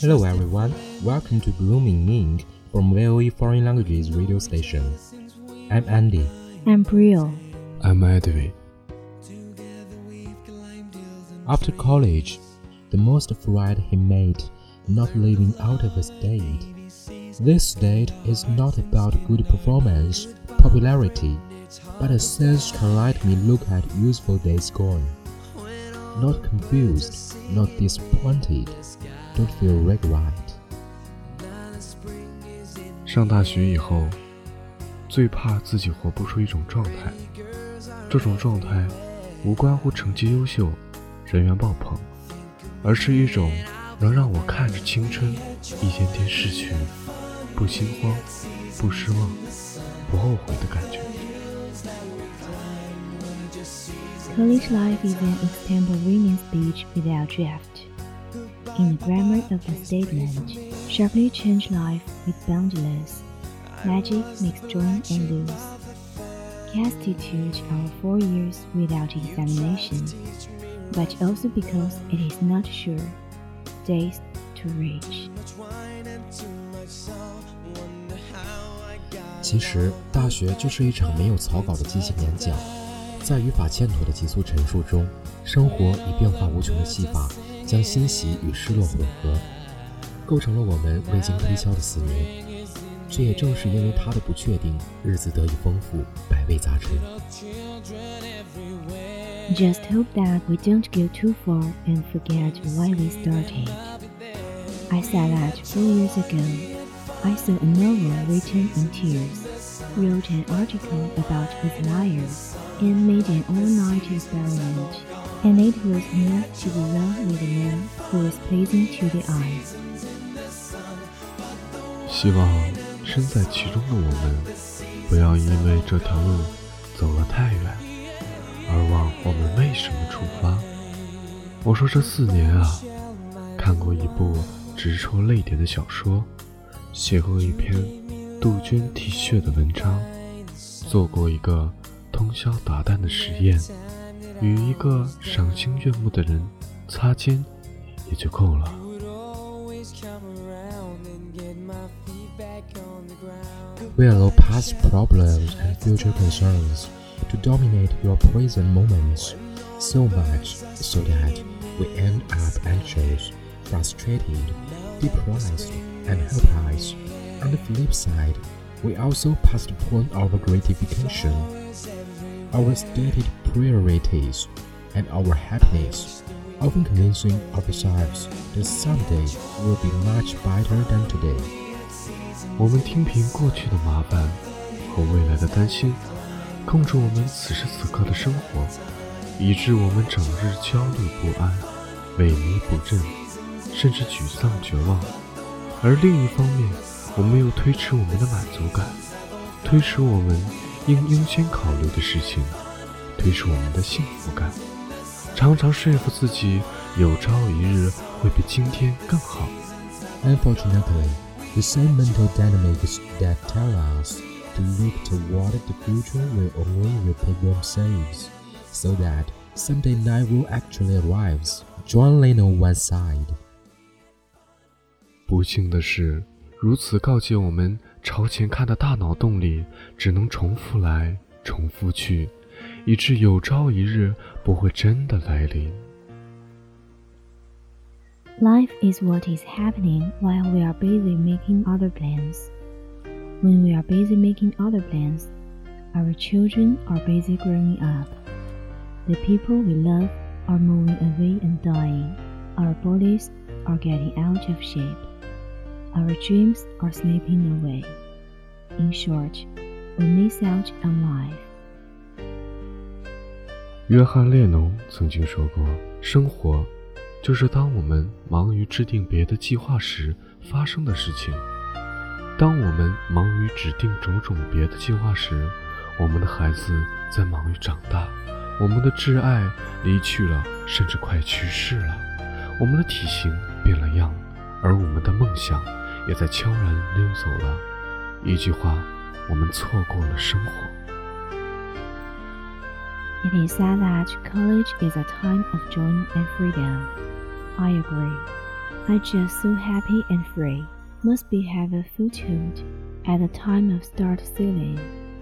Hello everyone, welcome to Bloom in Ink from VOE Foreign Languages radio station. I'm Andy. I'm Bryel。I'm Edwin. After college, the most afraid he made not living out of a state. This state is not about good performance, popularity, but a sense can let me look at useful days gone. Not confused, not disappointed, don't feel regret. 上大学以后，最怕自己活不出一种状态。这种状态无关乎成绩优秀、人缘爆棚，而是一种能让我看着青春一天天逝去，不心慌、不失望、不后悔的感觉。College life is an extemporaneous speech without draft. In the grammar of the statement, sharply change life with boundless. Magic makes join and lose. Constitute our four years without examination, but also because it is not sure. Days to reach. 其实，大学就是一场没有草稿的即兴演讲，在语法欠妥的急速陈述中，生活以变化无穷的戏法， 将欣喜与失落混合，构成了我们未经推敲的四年。这也正是因为它的不确定，日子得以丰富，百味杂陈。 Just hope that we don't go too far and forget why we started. I said that four years ago. I saw a novel written in tears, wrote an article about his liars, and made an all-night experiment. And it was enough to be run with a man who was pleasing to the eyes. 希望身在其中的我们，不要因为这条路走了太远，而忘我们为什么出发。我说这四年啊，看过一部直戳泪点的小说，写过一篇杜鹃啼血的文章，做过一个通宵达旦的实验，与一个赏心悦目的人擦肩，也就够了。 We allow past problems and future concerns to dominate your present moments so much so that we end up anxious, frustrated, depressed, and helpless. On the flip side, we also postpone our gratification, our stated priorities, and our happiness, often convincing ourselves that someday will be much better than today. 我们听凭过去的麻烦和未来的担心，控制我们此时此刻的生活，以致我们整日焦虑不安、萎靡不振，甚至沮丧绝望。而另一方面，我们又推迟我们的满足感，推迟我们应优先考虑的事情，推迟我们的幸福感，常常说服自己有朝一日会比今天更好。Unfortunately, the same mental dynamics that tell us to look toward the future will only repeat themselves, so that someday night will actually arrive, drawing on one side. 不幸的是，如此告诫我们 朝前看的大脑动力，只能重复来，重复去，以致有朝一日不会真的来临。Life is what is happening while we are busy making other plans. When we are busy making other plans, our children are busy growing up. The people we love are moving away and dying. Our bodies are getting out of shape. Our dreams are slipping away. In short, we miss out on life. 约翰·列侬曾经说过：“生活，就是当我们忙于制定别的计划时发生的事情。当我们忙于指定种种别的计划时，我们的孩子在忙于长大，我们的挚爱离去了，甚至快去世了，我们的体型变了样，而我们的梦想。”也在悄然溜走了。一句话，我们错过了生活。It is sad that college is a time of joy and freedom. I agree. I just so happy and free. Must be have a foothold at the time of start sailing.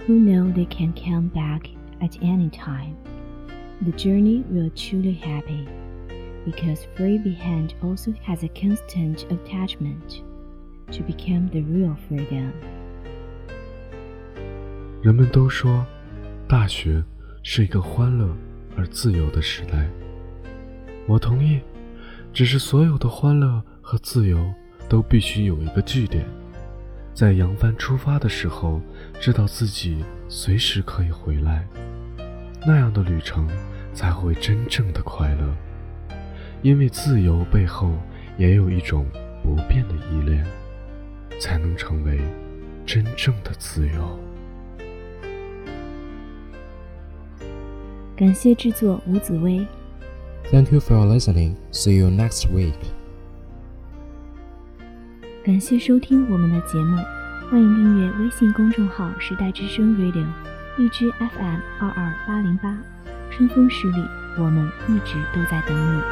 Who know they can come back at any time. The journey will truly happy, because free behind also has a constant attachment To become the real freedom. 人们都说，大学是一个欢乐而自由的时代。我同意，只是所有的欢乐和自由都必须有一个据点，在扬帆出发的时候，知道自己随时可以回来，那样的旅程才会真正的快乐。因为自由背后也有一种不变的依恋。才能成为真正的自由。感谢制作吴紫薇。Thank you for listening. See you next week. 感谢收听我们的节目，欢迎订阅微信公众号“时代之声 Radio”，荔枝 FM 二二八零八，春风十里，我们一直都在等你。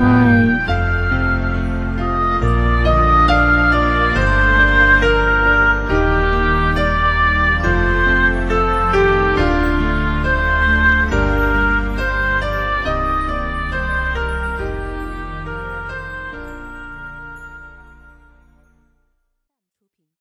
拜。